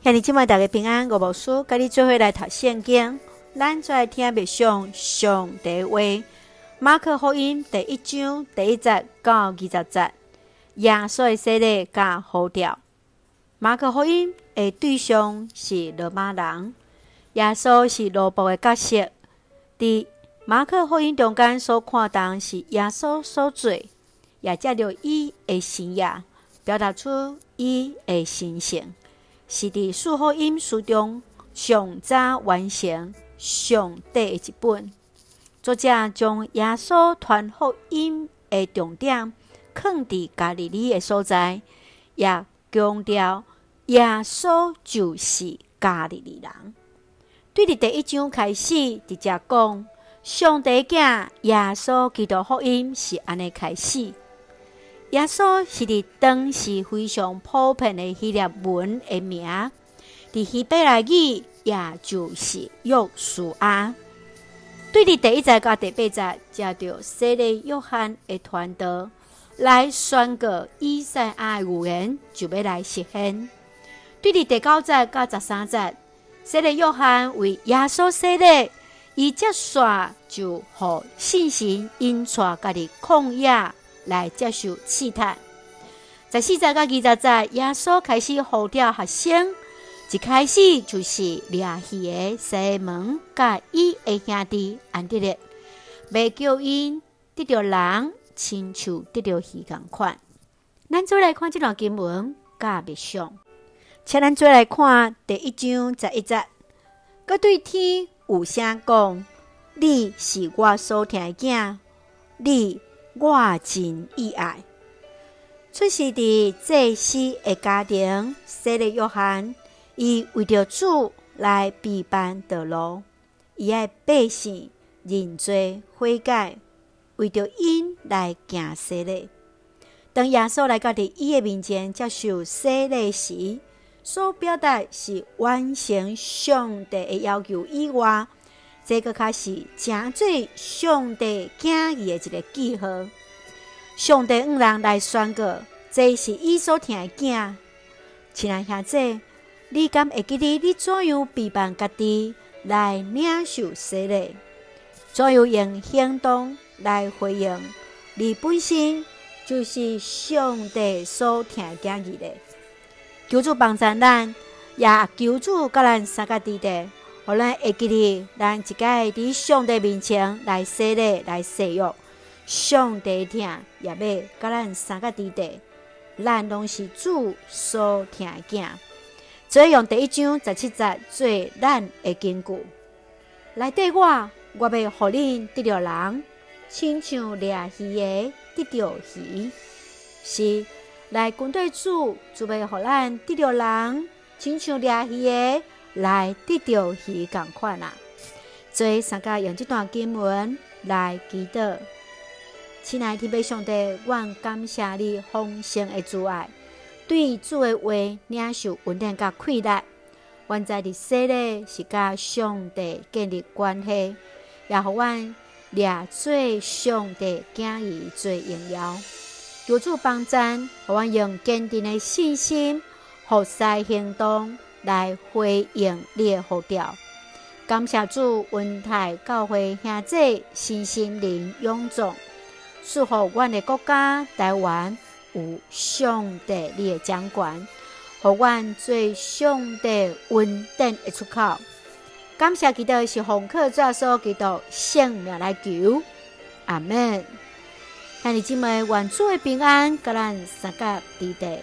兄弟姊妹大家平安，我无输，跟你做伙来读圣经。咱再来听默想上帝话。马克福音第一章第一节到二十节，耶稣的洗礼甲呼召。马克福音的对象是罗马人，耶稣是罗卜的角色。伫马克福音中间所看当是耶稣所做，也借着伊的信仰，表达出伊的神性。是伫四福音书中上早完成上帝的一本。作者将耶稣传福音的重点放伫加利利的所在，也强调耶稣就是加利利人。对伫第一章开始，直接讲上帝囝耶稣基督福音是安尼开始。耶稣是伫当时非常普遍的希腊文的名，伫希伯来语也就是约书亚。对伫第一节到第八节，接着洗礼约翰的传道来宣告以赛亚的预言就要来实现。对伫第九节到十三节，洗礼约翰为耶稣洗礼，伊接续就互信心引出家己旷野。来接受试探，在四节到二十节，耶稣开始呼召学生，一开始就是掠鱼的西门，甲伊的兄弟安德烈，要叫因得到人，亲像得到鱼共款。咱再来看这段经文，甲别上，请咱再来看第一章十一节，阁对天有声讲：你是我所听的囝，你。我真意爱，出世伫祭司的家庭，洗礼约翰，伊为着主来备办道路，伊爱百姓认罪悔改，为着因来行洗礼。当耶稣来到伫伊的面前接受洗礼时，所表达是完成上帝的要求以外。这个开始真做上帝囝儿的一个记号。上帝五人来宣告，这是伊所听的囝。亲爱兄弟，你敢会记得你怎样陪伴家己来领受洗礼？怎样用行动来回应？你本身就是上帝所听的囝儿的。求主帮助咱，也求主甲咱三个弟弟。互咱会记得，咱一家伫上帝面前来洗礼、来洗浴，上帝疼也要甲咱三个弟弟，咱拢是主所疼的囝。所以用第一章十七节做咱的根据。来对我，我要互恁得着人，亲像掠鱼的得着鱼。是来跟对主，就要互咱得着人，亲像掠鱼的。来得到伊共款啊！所以三个用这段经文来祈祷，亲爱的天父上帝，我感谢你丰盛的慈爱，对主的话领受稳定甲快乐。阮在的洗礼是甲上帝建立关系，也互我俩做上帝囝儿最荣耀。求主帮赞，互阮用坚定的信心，服侍行动。来回应你的呼召，感谢主恩待教会兄弟心心灵永壮，祝福阮的国家台湾有上帝的掌管，互阮做上帝稳定的出口。感谢基督是红客抓所基督性命来求，阿门。兄弟姊妹，愿主的平安，甲咱三个弟弟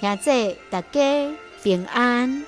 兄弟大家平安。